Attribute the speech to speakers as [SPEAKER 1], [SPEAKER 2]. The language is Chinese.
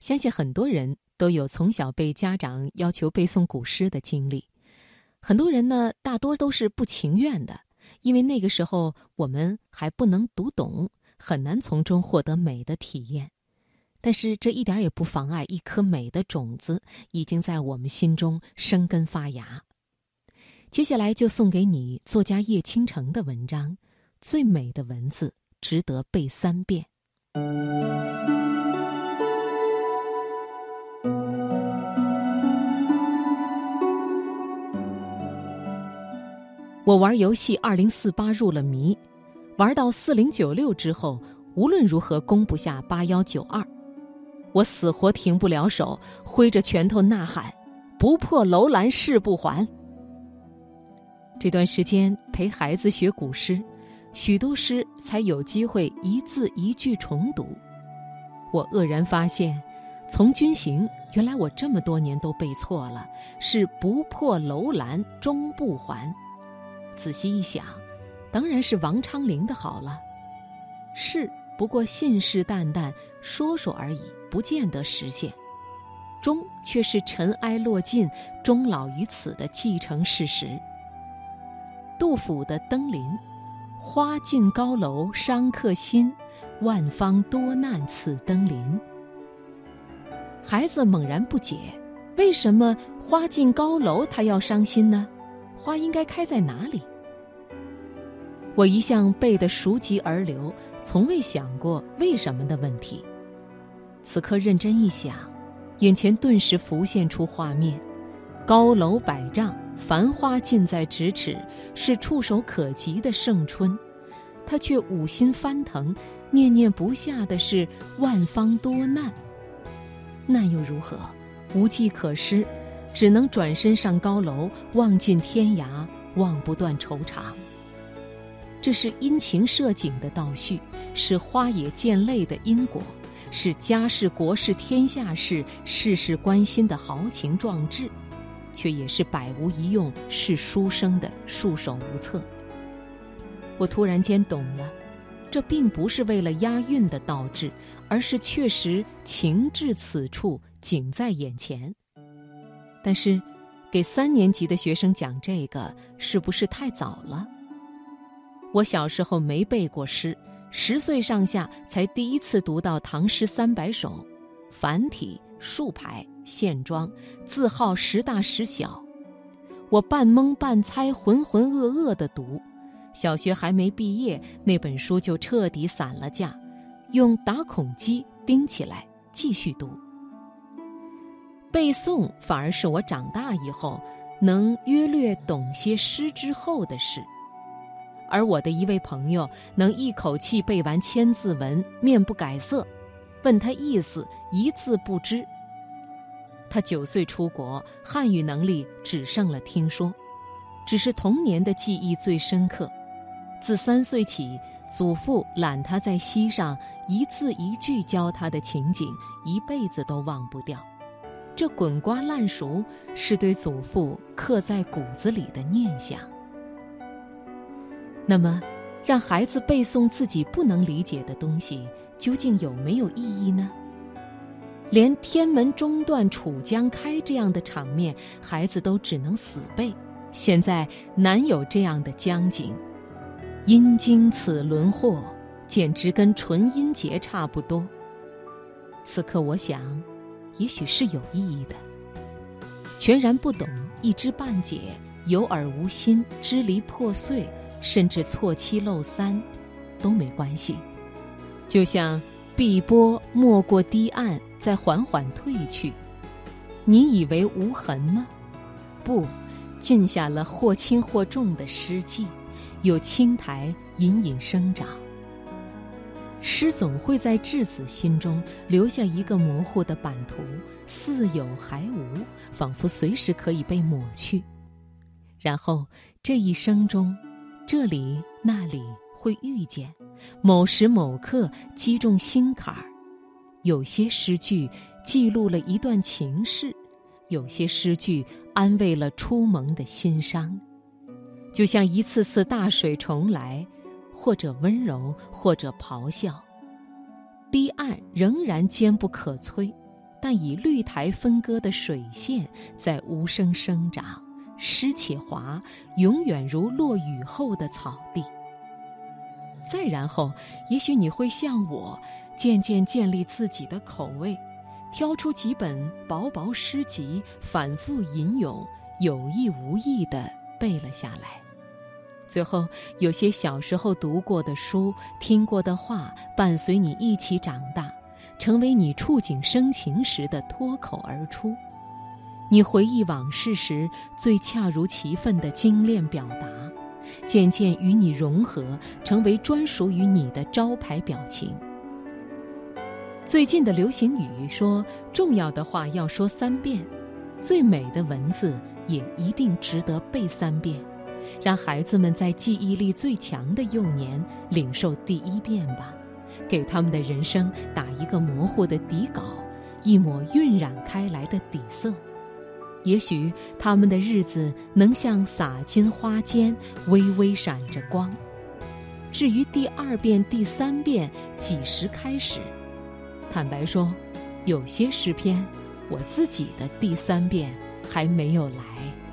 [SPEAKER 1] 相信很多人都有从小被家长要求背诵古诗的经历。很多人呢，大多都是不情愿的，因为那个时候我们还不能读懂，很难从中获得美的体验。但是这一点也不妨碍一颗美的种子已经在我们心中生根发芽。接下来就送给你作家叶倾城的文章《最美的文字值得背三遍》。我玩游戏二零四八入了迷，玩到四零九六之后，无论如何攻不下八幺九二，我死活停不了手，挥着拳头呐喊：“不破楼兰誓不还。”这段时间陪孩子学古诗，许多诗才有机会一字一句重读。我愕然发现，《从军行》原来我这么多年都背错了，是“不破楼兰终不还”。仔细一想，当然是王昌龄的好了。是不过信誓旦旦说说而已，不见得实现。终却是尘埃落尽，终老于此的既成事实。杜甫的《登临》：“花尽高楼伤客心，万方多难此登临。”孩子猛然不解，为什么花尽高楼他要伤心呢？花应该开在哪里？我一向背得熟极而流，从未想过为什么的问题。此刻认真一想，眼前顿时浮现出画面：高楼百丈，繁花近在咫尺，是触手可及的盛春，他却五心翻腾，念念不下的是万方多难。难又如何？无计可施。只能转身上高楼，望尽天涯，望不断惆怅。这是因情设景的倒叙，是花野见泪的因果，是家事国事天下事事事关心的豪情壮志，却也是百无一用是书生的束手无策。我突然间懂了，这并不是为了押韵的倒置，而是确实情至此处，景在眼前。但是，给三年级的学生讲这个是不是太早了？我小时候没背过诗，十岁上下才第一次读到唐诗三百首，繁体、竖排、线装，字号时大时小。我半蒙半猜、浑浑噩噩地读，小学还没毕业，那本书就彻底散了架，用打孔机钉起来继续读。背诵反而是我长大以后能约略懂些诗之后的事，而我的一位朋友能一口气背完千字文，面不改色，问他意思一字不知。他九岁出国，汉语能力只剩了听说，只是童年的记忆最深刻。自三岁起，祖父揽他在膝上，一字一句教他的情景，一辈子都忘不掉。这滚瓜烂熟是对祖父刻在骨子里的念想。那么，让孩子背诵自己不能理解的东西，究竟有没有意义呢？连“天门中断楚江开”这样的场面，孩子都只能死背。现在难有这样的江景，阴经此轮祸，简直跟纯阴节差不多。此刻，我想。也许是有意义的。全然不懂，一知半解，有耳无心，支离破碎，甚至错七漏三，都没关系。就像碧波没过堤岸，再缓缓退去，你以为无痕吗？不，浸下了或轻或重的湿迹，有青苔隐隐生长。诗总会在稚子心中留下一个模糊的版图，似有还无，仿佛随时可以被抹去。然后这一生中，这里那里会遇见，某时某刻击中心坎儿。有些诗句记录了一段情事，有些诗句安慰了初萌的心伤，就像一次次大水重来。或者温柔，或者咆哮。堤岸仍然坚不可摧，但以绿苔分割的水线在无声生长，湿且滑，永远如落雨后的草地。再然后，也许你会像我，渐渐建立自己的口味，挑出几本薄薄诗集，反复吟咏，有意无意地背了下来。最后，有些小时候读过的书、听过的话，伴随你一起长大。成为你触景生情时的脱口而出，你回忆往事时最恰如其分的精炼表达，渐渐与你融合，成为专属于你的招牌表情。最近的流行语说：“重要的话要说三遍，最美的文字也一定值得背三遍。”让孩子们在记忆力最强的幼年领受第一遍吧。给他们的人生打一个模糊的底稿，一抹晕染开来的底色。也许他们的日子能像洒金花间，微微闪着光。至于第二遍、第三遍几时开始，坦白说，有些诗篇，我自己的第三遍还没有来。